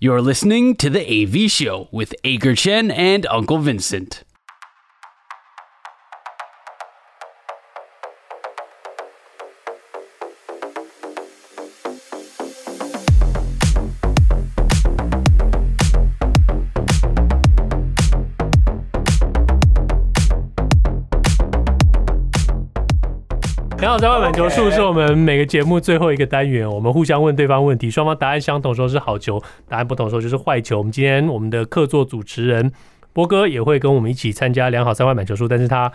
You're listening to the AV Show with Aker Chen and Uncle Vincent. 三坏满球数是我们每个节目最后一个单元，我们互相问对方问题，双方答案相同说是好球，答案不同说就是坏球。我们今天我们的客座主持人波哥也会跟我们一起参加良好三坏满球数，但是他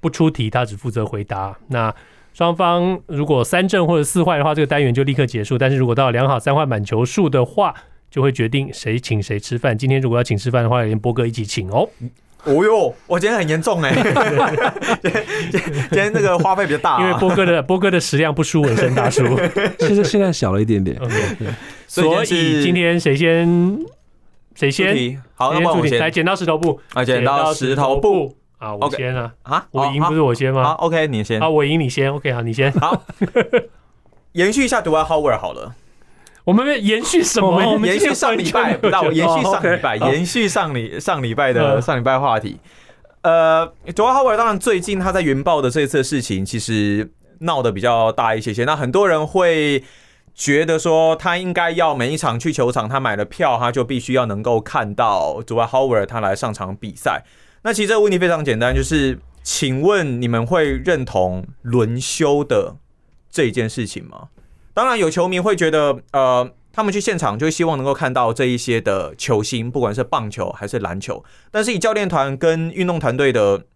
不出题，他只负责回答。那双方如果三正或者四坏的话，这个单元就立刻结束。但是如果到良好三坏满球数的话，就会决定谁请谁吃饭。今天如果要请吃饭的话，连波哥一起请哦。哦哟，我今天很严重哎！今天今天那个花费比较大，啊，因为波哥的波哥的食量不输纹身大叔，现在现在小了一点点。Okay, 所以今天谁先谁先？好，那么我先来剪刀石头布啊，剪刀石头布啊，我先啊啊，我赢不是我先吗？好，OK，你先。啊，我赢你先，OK，好，你先。好，延续一下 Dwight Howard 好了。我们延续什么？我们延续上礼拜，不到我延续上礼拜，延续上礼上礼拜的上礼拜话题。呃，Dwight Howard 当然最近他在云豹的这一次事情，其实闹得比较大一些些。那很多人会觉得说，他应该要每一场去球场，他买了票，他就必须要能够看到 Dwight Howard 他来上场比赛。那其实这个问题非常简单，就是请问你们会认同轮休的这件事情吗？当然，有球迷会觉得，呃，他们去现场就希望能够看到这一些的球星，不管是棒球还是篮球。但是以教练团跟运动团队的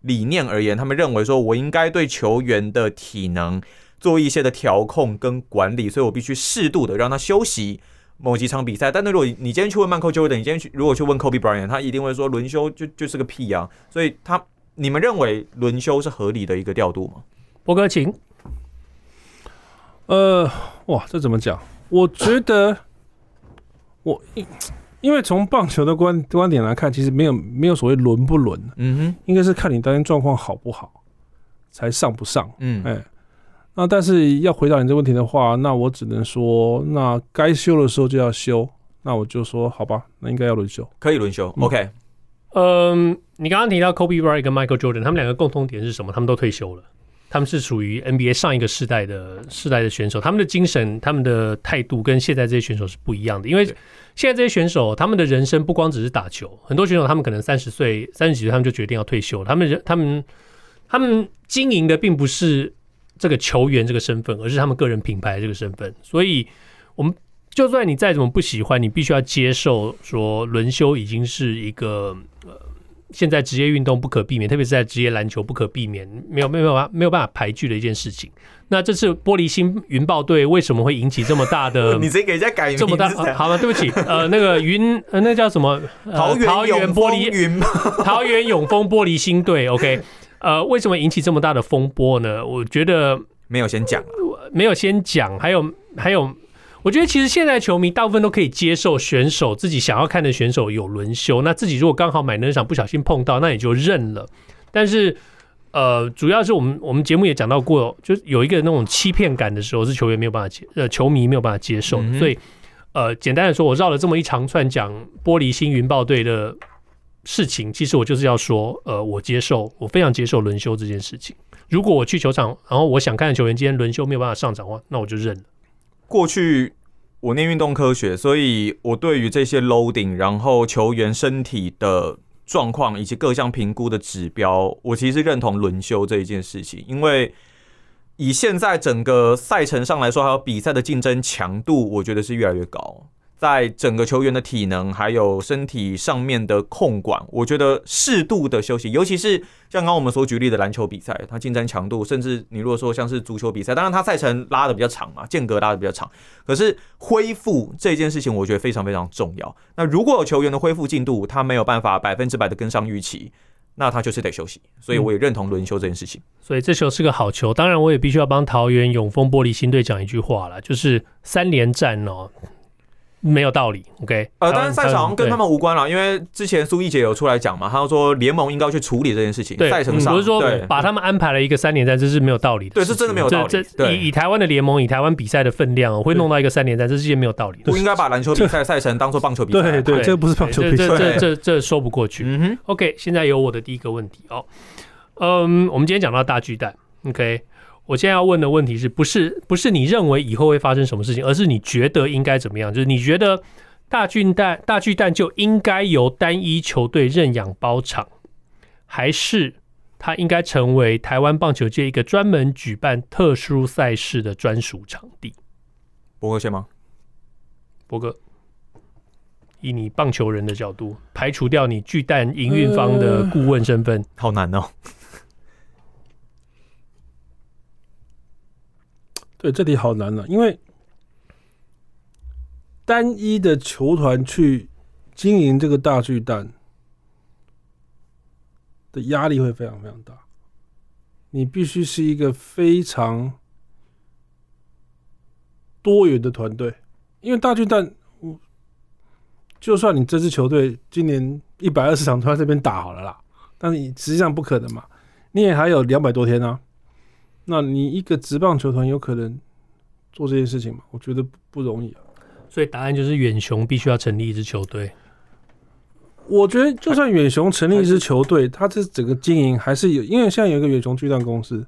理念而言，他们认为说，我应该对球员的体能做一些的调控跟管理，所以我必须适度的让他休息某几场比赛。但那如果你今天去问 Michael Jordan，你今天去如果去问 Kobe Bryant，他一定会说轮休就就是个屁啊。所以他，你们认为轮休是合理的一个调度吗？波哥，请。呃，哇，这怎么讲？我觉得 我因因为从棒球的观观点来看，其实没有没有所谓轮不轮，嗯哼，应该是看你当天状况好不好才上不上，嗯，哎，那但是要回答你这个问题的话，那我只能说，那该休的时候就要休，那我就说好吧，那应该要轮休，可以轮休，嗯，OK。嗯，你刚刚提到 Kobe Bryant 跟 Michael Jordan，他们两个共同点是什么？他们都退休了。他们是属于 NBA 上一个世代的世代的选手，他们的精神、他们的态度跟现在这些选手是不一样的。因为现在这些选手，他们的人生不光只是打球，很多选手他们可能三十岁、三十几岁，他们就决定要退休。他们人、他们、他们经营的并不是这个球员这个身份，而是他们个人品牌这个身份。所以，我们就算你再怎么不喜欢，你必须要接受说轮休已经是一个呃。现在职业运动不可避免，特别是在职业篮球不可避免，没有没有办法没有办法排拒的一件事情。那这次玻璃心云豹队为什么会引起这么大的？你直接给人家改名这么大？好吗？对不起，呃，那个云呃，那叫什么？桃园桃园玻璃云，桃园永丰玻璃心队。OK，呃，为什么引起这么大的风波呢？我觉得没有先讲，没有先讲，还有还有。我觉得其实现在球迷大部分都可以接受选手自己想要看的选手有轮休，那自己如果刚好买那场不小心碰到，那也就认了。但是，呃，主要是我们我们节目也讲到过，就是有一个那种欺骗感的时候，是球员没有办法接，呃，球迷没有办法接受。所以，呃，简单的说，我绕了这么一长串讲玻璃心云豹队的事情，其实我就是要说，呃，我接受，我非常接受轮休这件事情。如果我去球场，然后我想看的球员今天轮休没有办法上场的话，那我就认了。过去我念运动科学，所以我对于这些 loading，然后球员身体的状况以及各项评估的指标，我其实认同轮休这一件事情，因为以现在整个赛程上来说，还有比赛的竞争强度，我觉得是越来越高。在整个球员的体能还有身体上面的控管，我觉得适度的休息，尤其是像刚刚我们所举例的篮球比赛，它竞争强度，甚至你如果说像是足球比赛，当然它赛程拉的比较长嘛，间隔拉的比较长，可是恢复这件事情，我觉得非常非常重要。那如果有球员的恢复进度，他没有办法百分之百的跟上预期，那他就是得休息。所以我也认同轮休这件事情。嗯，所以这球是个好球。当然，我也必须要帮桃园永丰玻璃新队讲一句话了，就是三连战哦。没有道理，OK？呃，但是赛程跟他们无关了，因为之前苏奕杰有出来讲嘛，他说联盟应该要去处理这件事情。赛程上不是说把他们安排了一个三连战，这是没有道理的。对，是真的没有道理。这以以台湾的联盟，以台湾比赛的分量，会弄到一个三连战，这是件没有道理的。不应该把篮球比赛赛程当做棒球比赛。对对，这不是棒球比赛，这这这这说不过去。嗯哼，OK，现在有我的第一个问题哦。嗯，我们今天讲到大巨蛋，OK。我现在要问的问题是不是不是你认为以后会发生什么事情，而是你觉得应该怎么样？就是你觉得大巨蛋大巨蛋就应该由单一球队认养包场，还是它应该成为台湾棒球界一个专门举办特殊赛事的专属场地？博哥先吗？博哥，以你棒球人的角度，排除掉你巨蛋营运方的顾问身份，呃，好难哦。这题好难了，因为单一的球团去经营这个大巨蛋的压力会非常非常大。你必须是一个非常多元的团队，因为大巨蛋，就算你这支球队今年一百二十场都在这边打好了啦，但是你实际上不可能嘛，你也还有两百多天啊。那你一个职棒球团有可能做这件事情吗？我觉得不容易啊。所以答案就是远雄必须要成立一支球队。我觉得就算远雄成立一支球队，它这整个经营还是有，因为现在有一个远雄巨蛋公司，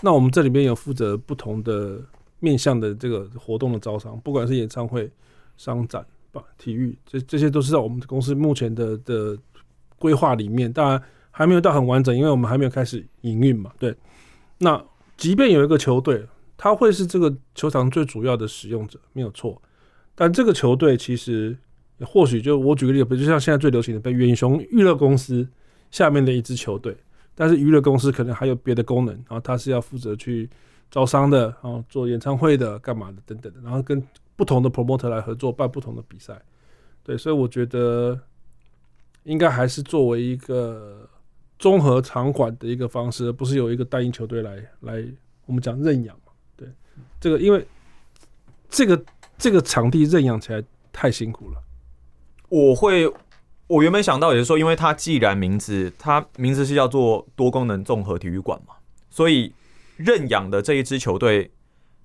那我们这里边有负责不同的面向的这个活动的招商，不管是演唱会、商展、体育，这这些都是在我们公司目前的的规划里面。当然还没有到很完整，因为我们还没有开始营运嘛。对，那。即便有一个球队，他会是这个球场最主要的使用者，没有错。但这个球队其实或许就我举个例子，比如就像现在最流行的被远雄娱乐公司下面的一支球队，但是娱乐公司可能还有别的功能，然后他是要负责去招商的，然后做演唱会的，干嘛的等等的，然后跟不同的 promoter 来合作办不同的比赛。对，所以我觉得应该还是作为一个。综合场馆的一个方式，不是有一个单一球队来来，我们讲认养嘛？对，这个因为这个这个场地认养起来太辛苦了。我会，我原本想到也是说，因为它既然名字，它名字是叫做多功能综合体育馆嘛，所以认养的这一支球队，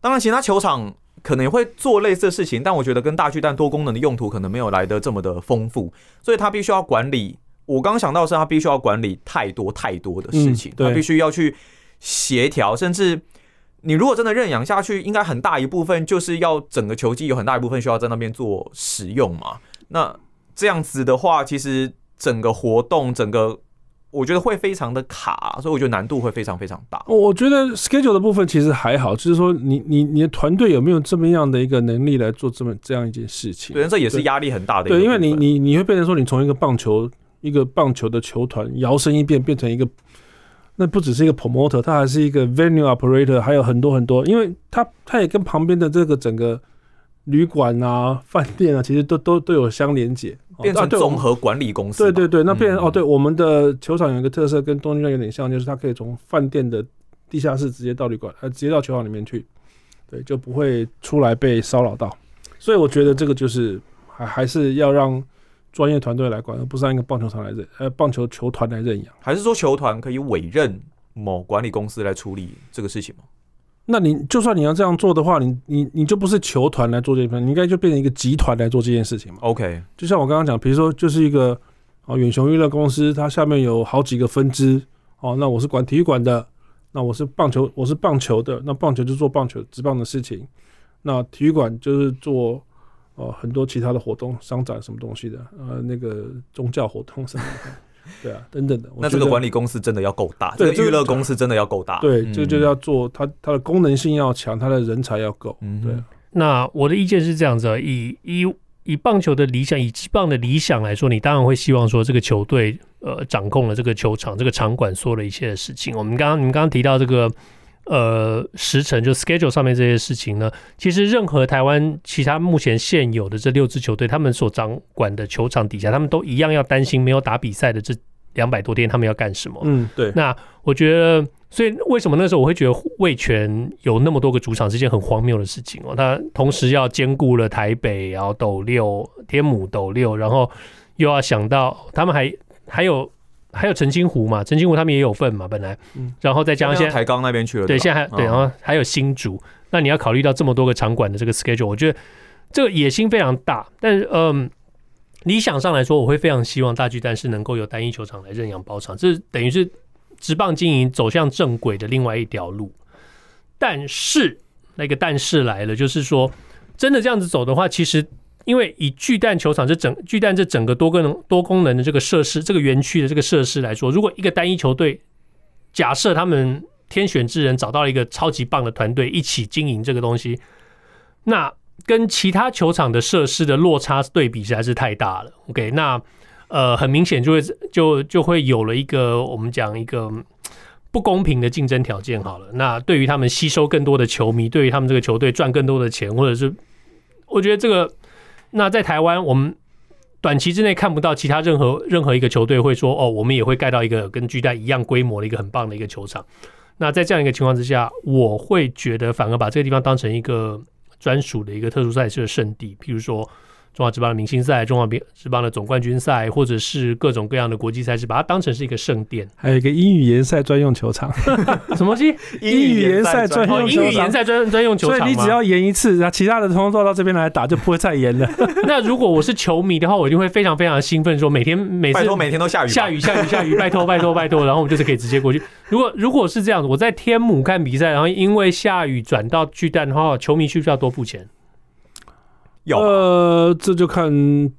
当然其他球场可能也会做类似的事情，但我觉得跟大巨蛋多功能的用途可能没有来得这么的丰富，所以他必须要管理。我刚想到是，他必须要管理太多太多的事情，他必须要去协调，甚至你如果真的认养下去，应该很大一部分就是要整个球季有很大一部分需要在那边做使用嘛。那这样子的话，其实整个活动整个我觉得会非常的卡，所以我觉得难度会非常非常大。我觉得 schedule 的部分其实还好，就是说你你你的团队有没有这么样的一个能力来做这么这样一件事情？对，这也是压力很大的。对，因为你你你会变成说，你从一个棒球。一个棒球的球团摇身一变变成一个，那不只是一个 promoter，他还是一个 venue operator，还有很多很多，因为他他也跟旁边的这个整个旅馆啊、饭店啊，其实都都都有相连接，变成综合管理公司。对对对，那变成、嗯、哦，对，我们的球场有一个特色，跟东京站有点像，就是它可以从饭店的地下室直接到旅馆，呃，直接到球场里面去，对，就不会出来被骚扰到。所以我觉得这个就是还还是要让。专业团队来管，而不是按一个棒球场来认，呃，棒球球团来认养，还是说球团可以委任某管理公司来处理这个事情吗？那你就算你要这样做的话，你你你就不是球团来做这份，你应该就变成一个集团来做这件事情嘛。OK，就像我刚刚讲，比如说就是一个哦远雄娱乐公司，它下面有好几个分支哦，那我是管体育馆的，那我是棒球，我是棒球的，那棒球就做棒球职棒的事情，那体育馆就是做。哦，很多其他的活动、商展什么东西的，呃，那个宗教活动什么的，对啊，等等的。那这个管理公司真的要够大，对，娱乐公司真的要够大，对，这个就要做它，它的功能性要强，它的人才要够，嗯，对。那我的意见是这样子，以以以棒球的理想，以职棒的理想来说，你当然会希望说这个球队呃掌控了这个球场、这个场馆所有的一切的事情。我们刚刚你们刚刚提到这个。呃，时程就 schedule 上面这些事情呢，其实任何台湾其他目前现有的这六支球队，他们所掌管的球场底下，他们都一样要担心没有打比赛的这两百多天，他们要干什么？嗯，对。那我觉得所以为什么那时候我会觉得味全有那么多个主场是件很荒谬的事情哦？他同时要兼顾了台北，然后斗六、天母、斗六，然后又要想到他们还还有还有澄清湖嘛，澄清湖他们也有份嘛，本来，然后再加上现在台钢那边去了，对，现在还对，然后还有新竹，那你要考虑到这么多个场馆的这个 schedule，我觉得这个野心非常大，但是嗯，理想上来说，我会非常希望大巨蛋是能够有单一球场来认养包场，这等于是。直棒经营走向正轨的另外一条路，但是那个但是来了，就是说，真的这样子走的话，其实因为以巨蛋球场这整巨蛋这整个多功能多功能的这个设施，这个园区的这个设施来说，如果一个单一球队，假设他们天选之人找到了一个超级棒的团队一起经营这个东西，那跟其他球场的设施的落差对比实在是太大了。OK，那。呃，很明显就会就就会有了一个我们讲一个不公平的竞争条件。好了，那对于他们吸收更多的球迷，对于他们这个球队赚更多的钱，或者是我觉得这个，那在台湾我们短期之内看不到其他任何任何一个球队会说哦，我们也会盖到一个跟巨蛋一样规模的一个很棒的一个球场。那在这样一个情况之下，我会觉得反而把这个地方当成一个专属的一个特殊赛事的圣地，比如说。中华职棒的明星赛、中华职棒的总冠军赛，或者是各种各样的国际赛事，把它当成是一个圣殿。还有一个英语联赛专用球场，什么东西？英语联赛专用英语联赛专专用球场，所以你只要延一次，然后其他的通通都到这边来打，就不会再延了。那如果我是球迷的话，我一定会非常非常的兴奋，说每天每次拜托每天都下雨，下雨下雨下雨，拜托拜托拜托，然后我们就是可以直接过去。如果如果是这样子，我在天母看比赛，然后因为下雨转到巨蛋的话，球迷需不需要多付钱？有呃，这就看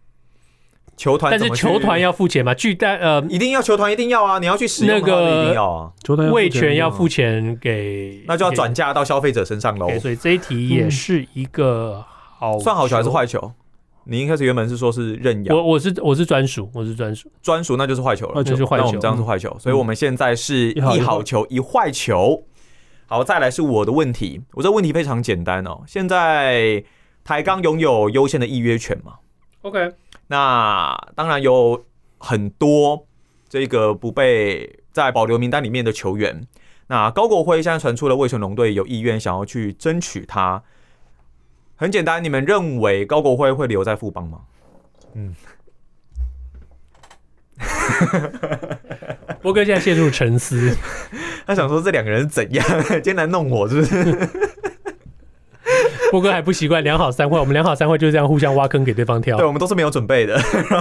球团，但是球团要付钱嘛？巨蛋呃，一定要球团一定要啊！你要去使用那个一定要啊，球团味全要付钱给，那就要转嫁到消费者身上喽。所以这一题也是一个好算好球还是坏球？你一开始原本是说是认养，我我是我是专属，我是专属专属，那就是坏球了，那就是坏球。那我们这样是坏球，所以我们现在是一好球一坏球。好，再来是我的问题，我这问题非常简单哦，现在。台钢拥有优先的预约权嘛？OK，那当然有很多这个不被在保留名单里面的球员。那高国辉现在传出了魏全龙队有意愿想要去争取他。很简单，你们认为高国辉会留在富邦吗？嗯，波哥现在陷入沉思，他想说这两个人是怎样 艰难弄我，是不是？波哥还不习惯两好三坏，我们两好三坏就是这样互相挖坑给对方跳。对，我们都是没有准备的。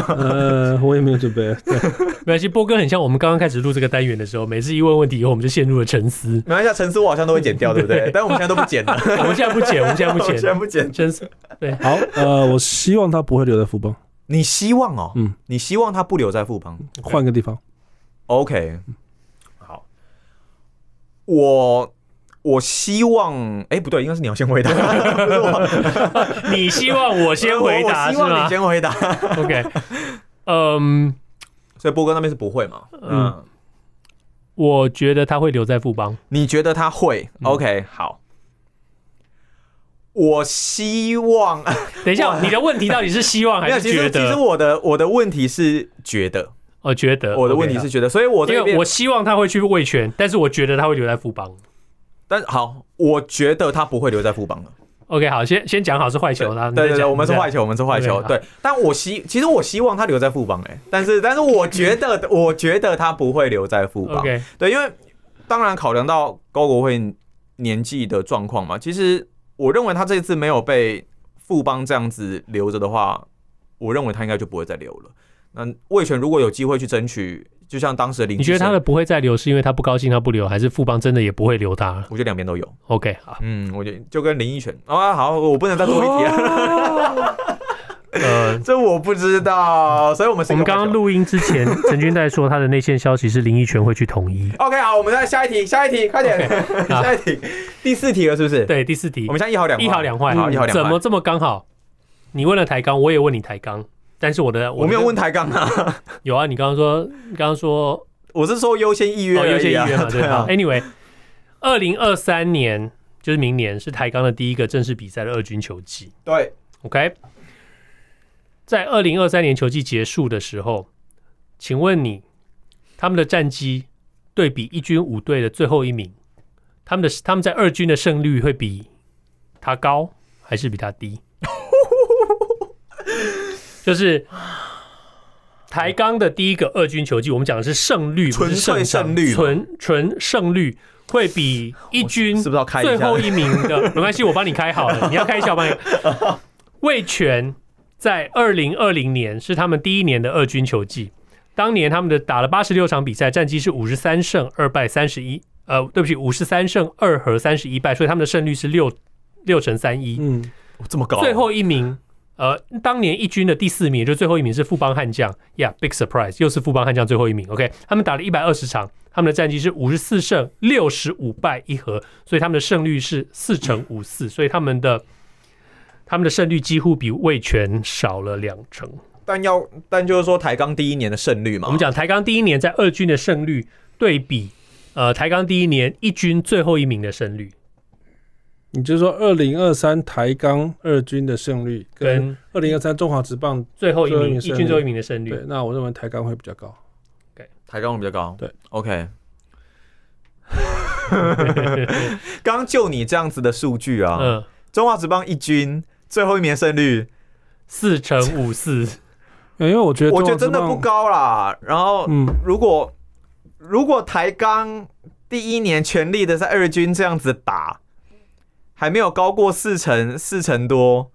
呃，我也没有准备。对，没关系。波哥很像我们刚刚开始录这个单元的时候，每次一问问题以后，我们就陷入了沉思。没关系，沉思我好像都会剪掉，对不对？但我们现在都不剪了。我们现在不剪，我们现在不剪，现在不剪。沉思。对，好。呃，我希望他不会留在富邦。你希望哦？嗯，你希望他不留在富邦，换个地方。OK。好。我。我希望，哎、欸，不对，应该是你要先回答，不是我。你希望我先回答，希望你先回答。OK，嗯、um,，所以波哥那边是不会嘛？嗯，嗯，我觉得他会留在富邦。你觉得他会？OK，好。我希望，等一下，你的问题到底是希望还是觉得？其实，其实我的我的问题是觉得，我觉得我的问题是觉得，所以我这边我希望他会去卫权，但是我觉得他会留在富邦。但好，我觉得他不会留在副帮了。OK，好，先先讲好是坏球，对对对，我们是坏球，我们是坏球。对，但我希其实我希望他留在副帮，哎，但是但是我觉得 我觉得他不会留在副帮。OK，对，因为当然考量到高国辉年纪的状况嘛，其实我认为他这一次没有被副帮这样子留着的话，我认为他应该就不会再留了。那魏权如果有机会去争取。就像当时的林，你觉得他的不会再留，是因为他不高兴，他不留，还是富邦真的也不会留他？我觉得两边都有。OK，好，嗯，我觉得就跟林益全啊，好，我不能再多一题了。呃，这我不知道，所以我们我们刚刚录音之前，陈君在说他的内线消息是林益全会去统一。OK，好，我们再下一题，下一题，快点，okay, 下一题，第四题了，是不是？对，第四题，我们现在一好两一好两坏，好，一好两坏，怎么这么刚好？你问了台钢，我也问你台钢，但是我的我，我没有问台钢啊，有啊，你刚刚说，你刚刚说。我是说优先预约，优先预约嘛，对啊。Anyway，二零二三年就是明年是台钢的第一个正式比赛的二军球季。对，OK，在二零二三年球季结束的时候，请问你他们的战绩对比一军五队的最后一名，他们的他们在二军的胜率会比他高还是比他低？就是台钢的第一个二军球季，我们讲的是胜率，纯粹胜率，纯纯胜率会比一军是不是要开最后一名的？没关系，我帮你开好了。你要开小帮你。味全在二零二零年是他们第一年的二军球季，当年他们的打了八十六场比赛，战绩是五十三胜二败三十一，呃，对不起，五十三胜二和三十一败，所以他们的胜率是六六乘三一，嗯，这么高。最后一名。呃，当年一军的第四名，也就是最后一名是富邦悍将，Yeah，big surprise，又是富邦悍将最后一名。OK，他们打了一百二十场，他们的战绩是五十四胜六十五败一和，所以他们的胜率是四成五四，所以他们的他们的胜率几乎比味全少了两成。但要但就是说台钢第一年的胜率嘛，我们讲台钢第一年在二军的胜率对比，呃，台钢第一年一军最后一名的胜率。你就说二零二三台钢二军的胜率跟二零二三中华职棒最后一名一军最后一名的胜率，对，那我认为台钢会比较高。对，台钢会比较高。对，OK。刚就你这样子的数据啊，嗯，中华职棒一军最后一名胜率四成五四，因为我觉得我觉得真的不高啦。然后，嗯，如果如果台钢第一年全力的在二军这样子打。还没有高过四成，四成多，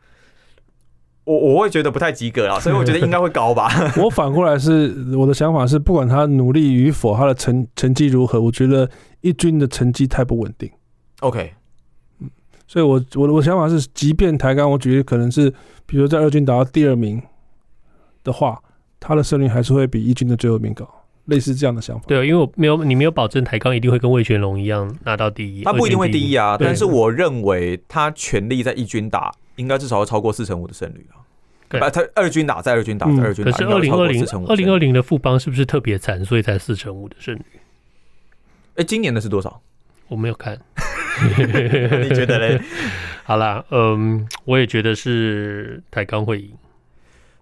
我我会觉得不太及格了，所以我觉得应该会高吧。我反过来是我的想法是，不管他努力与否，他的成成绩如何，我觉得一军的成绩太不稳定。OK，嗯，所以我我的我想法是，即便台钢，我觉得可能是，比如在二军打到第二名的话，他的胜率还是会比一军的最后一名高。类似这样的想法，对，因为我没有你没有保证台钢一定会跟魏全龙一样拿到第一，他不一定会第一啊。但是我认为他全力在一军打，应该至少要超过四成五的胜率啊。对，他二军打在二军打在二军打，可是二零二零二零二零的富邦是不是特别惨，所以才四成五的胜率？哎，今年的是多少？我没有看，你觉得嘞？好啦，嗯，我也觉得是台钢会赢。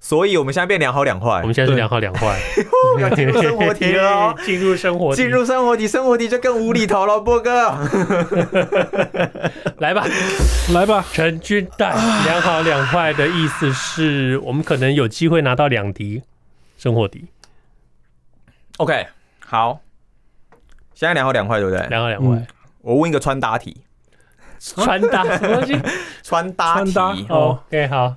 所以我们现在变两好两坏，我们现在是两好两坏，要进入生活题了，进入生活，进入生活题，生活题就更无厘头了，波哥，来吧，来吧，陈军带两好两坏的意思是我们可能有机会拿到两题生活题。OK，好，现在两好两坏对不对？两好两坏，我问一个穿搭题，穿搭。什么东西？穿搭题。哦，OK，好。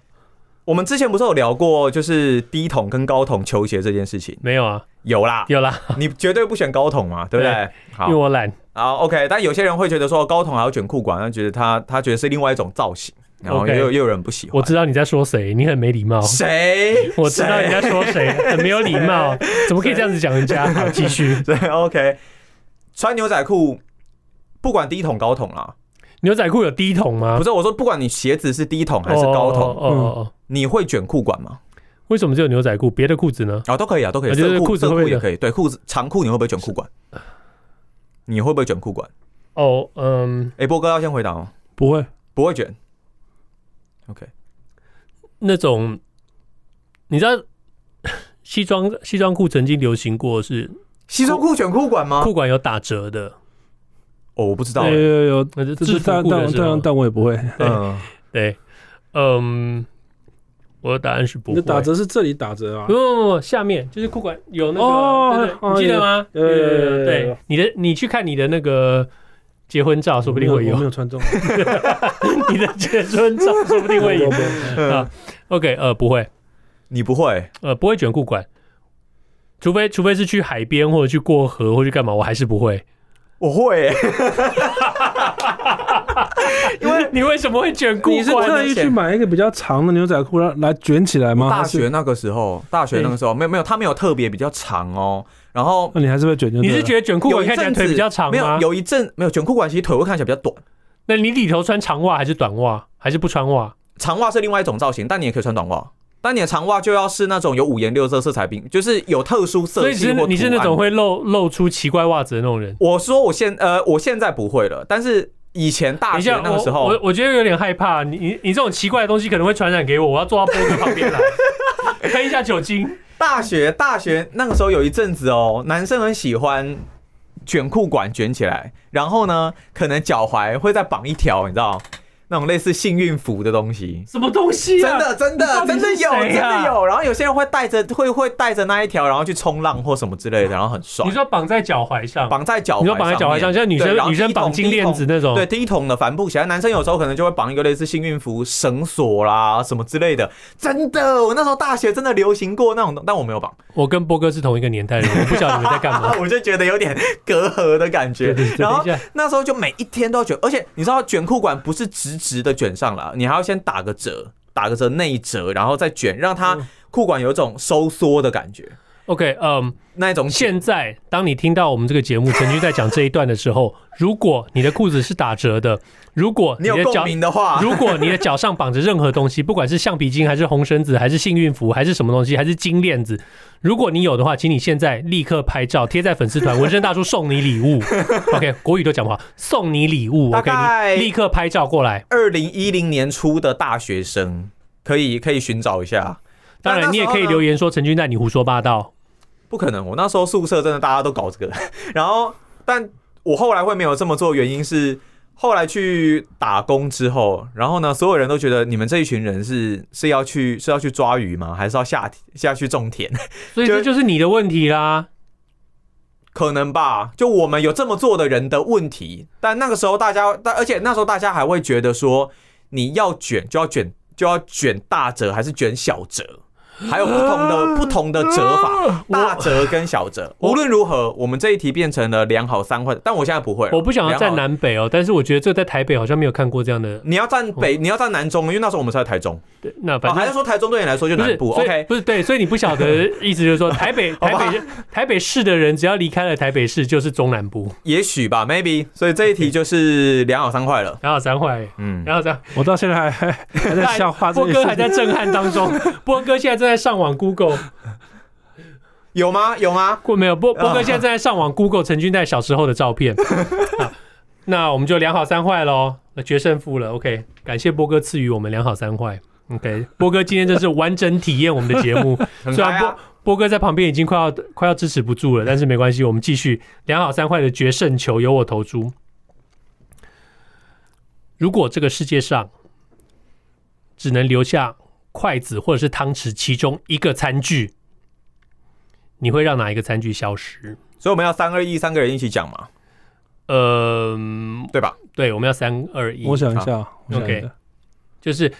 我们之前不是有聊过，就是低筒跟高筒球鞋这件事情？没有啊，有啦，有啦。你绝对不选高筒嘛，对不对？好，因为我懒。好，OK。但有些人会觉得说高筒还要卷裤管，他觉得他他觉得是另外一种造型，然后又又有人不喜欢。我知道你在说谁，你很没礼貌。谁？我知道你在说谁，很没有礼貌，怎么可以这样子讲人家？好，继续。对，OK。穿牛仔裤，不管低筒高筒啦。牛仔裤有低筒吗？不是，我说不管你鞋子是低筒还是高筒，哦，你会卷裤管吗？为什么只有牛仔裤？别的裤子呢？啊，都可以啊，都可以。色裤子裤也可以。对，裤子长裤你会不会卷裤管？你会不会卷裤管？哦，嗯，哎，波哥要先回答吗？不会，不会卷。OK，那种你知道 西装西装裤曾经流行过是西装裤卷裤管吗？裤管有打折的。哦，我不知道，有有有，这是但但但但我也不会。嗯，对，嗯，我的答案是不会。打折是这里打折啊？不不不，下面就是裤管有那个，你记得吗？对对对，你的你去看你的那个结婚照，说不定会有。我没有穿中。你的结婚照说不定会有啊。OK，呃，不会，你不会，呃，不会卷裤管，除非除非是去海边或者去过河或者干嘛，我还是不会。我会、欸，因为你为什么会卷裤？你是特意去买一个比较长的牛仔裤来来卷起来吗？大学那个时候，大学那个时候没有没有，它没有特别比较长哦。然后那你还是会卷？你是觉得卷裤管看起来腿比较长吗？没有，有一阵没有卷裤管，其实腿会看起来比较短。那你里头穿长袜还是短袜？还是不穿袜？长袜是另外一种造型，但你也可以穿短袜。但你的长袜就要是那种有五颜六色色彩并，就是有特殊色系或图案。所以你是那种会露露出奇怪袜子的那种人。我说我现呃我现在不会了，但是以前大学那个时候，我我觉得有点害怕。你你你这种奇怪的东西可能会传染给我，我要坐到波哥旁边来 喷一下酒精。大学大学那个时候有一阵子哦，男生很喜欢卷裤管卷起来，然后呢，可能脚踝会再绑一条，你知道。那种类似幸运符的东西，什么东西啊？真的真的真的有真的有。然后有些人会带着会会带着那一条，然后去冲浪或什么之类的，然后很帅。你说绑在脚踝上，绑在脚，你说绑在脚踝上，像女生女生绑金链子那种，对，低筒的帆布鞋。男生有时候可能就会绑一个类似幸运符绳索啦什么之类的。真的，我那时候大学真的流行过那种，但我没有绑。我跟波哥是同一个年代的人，我不晓得你们在干嘛，我就觉得有点 隔阂的感觉。然后那时候就每一天都要卷，而且你知道卷裤管不是直直的卷上来。你还要先打个折，打个折内折，然后再卷，让它裤管有一种收缩的感觉。OK，嗯、um，那一种。现在，当你听到我们这个节目陈军在讲这一段的时候，如果你的裤子是打折的，如果你的脚，你有共鸣的话，如果你的脚上绑着任何东西，不管是橡皮筋还是红绳子，还是幸运符，还是什么东西，还是金链子，如果你有的话，请你现在立刻拍照贴在粉丝团，纹身大叔送你礼物。OK，国语都讲不好，送你礼物。OK，你立刻拍照过来。二零一零年初的大学生，可以可以寻找一下。当然，你也可以留言说陈军在你胡说八道。不可能，我那时候宿舍真的大家都搞这个，然后，但我后来会没有这么做，原因是后来去打工之后，然后呢，所有人都觉得你们这一群人是是要去是要去抓鱼吗？还是要下下去种田？所以这就是你的问题啦，可能吧？就我们有这么做的人的问题，但那个时候大家，但而且那时候大家还会觉得说，你要卷就要卷就要卷大折还是卷小折？还有不同的不同的折法，大折跟小折。无论如何，我们这一题变成了两好三坏，但我现在不会。我不想要站南北哦，但是我觉得这在台北好像没有看过这样的。你要站北，你要站南中，因为那时候我们是在台中。对，那反正还是说台中对你来说就南部。OK，不是对，所以你不晓得意思就是说 台北台北台北市的人只要离开了台北市就是中南部。也许吧，maybe。所以这一题就是两好三坏了。两好三坏，嗯，然后这样，我到现在还还在笑 话。波哥还在震撼当中，波哥现在正在上网 Google。有吗？有吗？过没有？波波哥现在正在上网 Google 陈军在小时候的照片。那我们就两好三坏喽，那决胜负了。OK，感谢波哥赐予我们两好三坏。OK，波哥今天真是完整体验我们的节目。虽然波波哥在旁边已经快要快要支持不住了，但是没关系，我们继续两好三坏的决胜球由我投出。如果这个世界上只能留下。筷子或者是汤匙其中一个餐具，你会让哪一个餐具消失？所以我们要三二一，三个人一起讲嘛？呃，对吧？对，我们要三二一。我想一下，OK，就是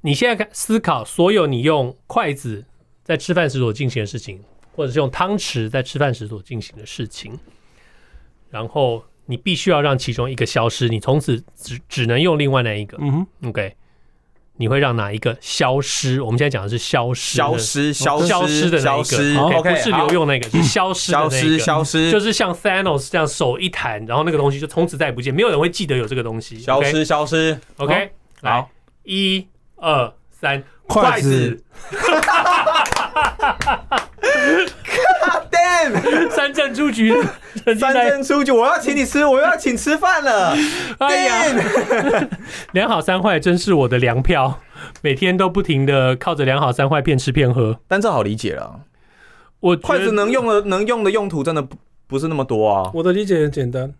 你现在看思考所有你用筷子在吃饭时所进行的事情，或者是用汤匙在吃饭时所进行的事情，然后你必须要让其中一个消失，你从此只只能用另外那一个。嗯哼，OK。你会让哪一个消失？我们现在讲的是消失，消失，消失，消失的那一个，OK，不是留用那个，是消失的那个，消失，消失，就是像 Thanos 这样手一弹，然后那个东西就从此再也不见，没有人会记得有这个东西，消失，消失，OK，来，一二三，筷子。God damn！三振出局，三振出局，我要请你吃，我要请吃饭了。哎呀，两好三坏真是我的粮票，每天都不停的靠着两好三坏骗吃骗喝。但这好理解了，我筷子能用的能用的用途真的不不是那么多啊。我的理解很简单，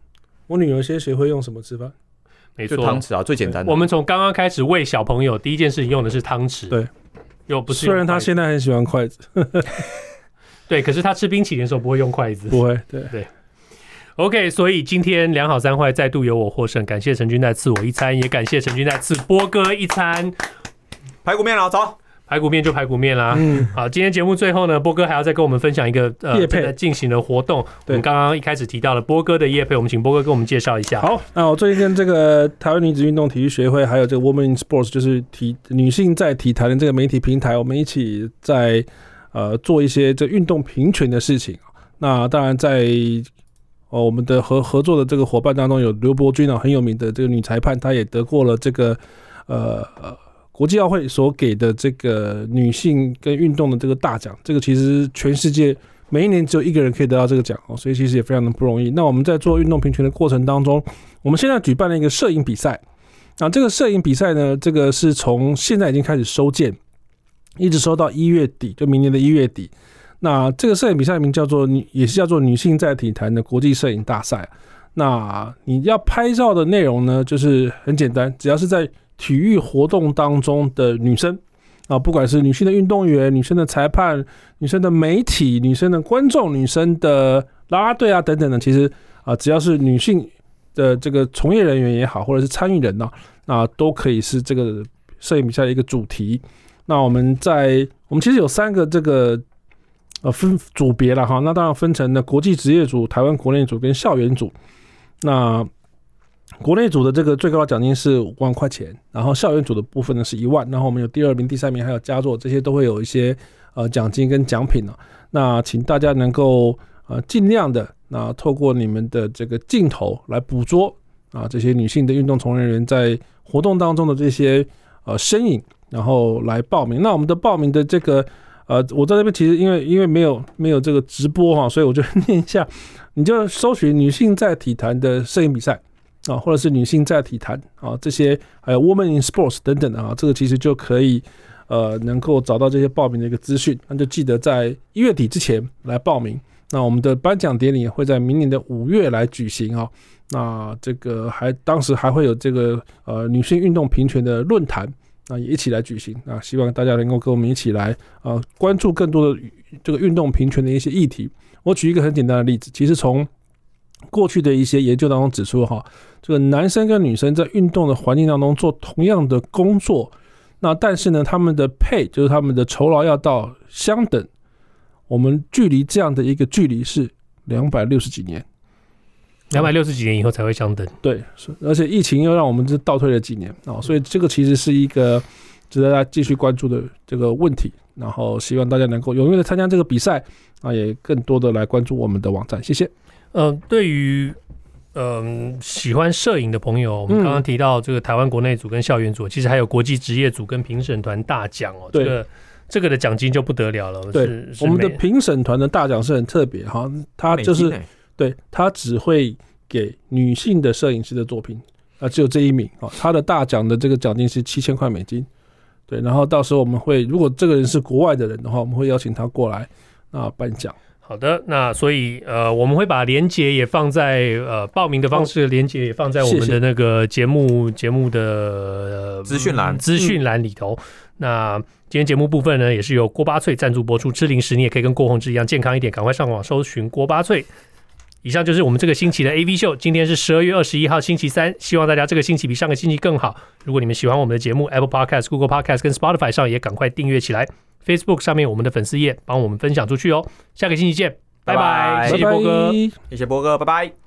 我女儿先学会用什么吃饭？没错，汤匙啊，最简单的。我们从刚刚开始喂小朋友，第一件事情用的是汤匙。对。又不是，虽然他现在很喜欢筷子，对，可是他吃冰淇淋的时候不会用筷子，不会，对对。OK，所以今天两好三坏再度由我获胜，感谢陈军在赐我一餐，也感谢陈军在赐波哥一餐排骨面了，走。排骨面就排骨面啦。嗯，好，今天节目最后呢，波哥还要再跟我们分享一个呃业配进行的活动。我们刚刚一开始提到了波哥的叶配，我们请波哥跟我们介绍一下。好，那我最近跟这个台湾女子运动体育协会，还有这个 Women in Sports，就是体女性在体坛的这个媒体平台，我们一起在呃做一些这运动平权的事情。那当然在哦我们的合合作的这个伙伴当中，有刘伯君啊，很有名的这个女裁判，她也得过了这个呃。国际奥会所给的这个女性跟运动的这个大奖，这个其实全世界每一年只有一个人可以得到这个奖哦，所以其实也非常的不容易。那我们在做运动平权的过程当中，我们现在举办了一个摄影比赛。那这个摄影比赛呢，这个是从现在已经开始收件，一直收到一月底，就明年的一月底。那这个摄影比赛名叫做女，也是叫做女性在体坛的国际摄影大赛。那你要拍照的内容呢，就是很简单，只要是在体育活动当中的女生啊，不管是女性的运动员、女生的裁判、女生的媒体、女生的观众、女生的啦啦队啊等等的，其实啊，只要是女性的这个从业人员也好，或者是参与人呢，那都可以是这个摄影比赛的一个主题。那我们在我们其实有三个这个呃分组别了哈，那当然分成了国际职业组、台湾国内组跟校园组。那国内组的这个最高奖金是五万块钱，然后校园组的部分呢是一万，然后我们有第二名、第三名还有佳作，这些都会有一些呃奖金跟奖品呢、那请大家能够呃尽量的那透过你们的这个镜头来捕捉啊这些女性的运动从业人员在活动当中的这些呃身影，然后来报名。那我们的报名的这个呃，我在这边其实因为因为没有没有这个直播哈，所以我就念一下。你就搜寻女性在体坛的摄影比赛啊，或者是女性在体坛啊，这些还有 Women in Sports 等等的啊，这个其实就可以呃能够找到这些报名的一个资讯。那就记得在一月底之前来报名。那我们的颁奖典礼会在明年的五月来举行啊。那这个还当时还会有这个呃女性运动平权的论坛啊也一起来举行。啊希望大家能够跟我们一起来呃关注更多的这个运动平权的一些议题。我举一个很简单的例子，其实从过去的一些研究当中指出，哈，这个男生跟女生在运动的环境当中做同样的工作，那但是呢，他们的 pay 就是他们的酬劳要到相等，我们距离这样的一个距离是两百六十几年，两百六十几年以后才会相等。对，而且疫情又让我们这倒退了几年啊，所以这个其实是一个值得大家继续关注的这个问题。然后希望大家能够踊跃的参加这个比赛，啊，也更多的来关注我们的网站，谢谢。嗯、呃，对于嗯、呃、喜欢摄影的朋友，我们刚刚提到这个台湾国内组跟校园组，嗯、其实还有国际职业组跟评审团大奖哦。对这个这个的奖金就不得了了。对，我们的评审团的大奖是很特别哈，它就是对他只会给女性的摄影师的作品啊，只有这一名啊，他的大奖的这个奖金是七千块美金。对，然后到时候我们会，如果这个人是国外的人的话，我们会邀请他过来啊颁奖。好的，那所以呃，我们会把连接也放在呃报名的方式，连接也放在我们的那个节目节目的资讯栏资讯栏里头。那今天节目部分呢，也是由锅巴脆赞助播出。吃零食你也可以跟郭宏志一样健康一点，赶快上网搜寻锅巴脆。以上就是我们这个星期的 AV 秀。今天是十二月二十一号星期三，希望大家这个星期比上个星期更好。如果你们喜欢我们的节目，Apple Podcast、Google Podcast 跟 Spotify 上也赶快订阅起来。Facebook 上面我们的粉丝页帮我们分享出去哦。下个星期见，拜拜，谢谢波哥，谢谢波哥，拜拜。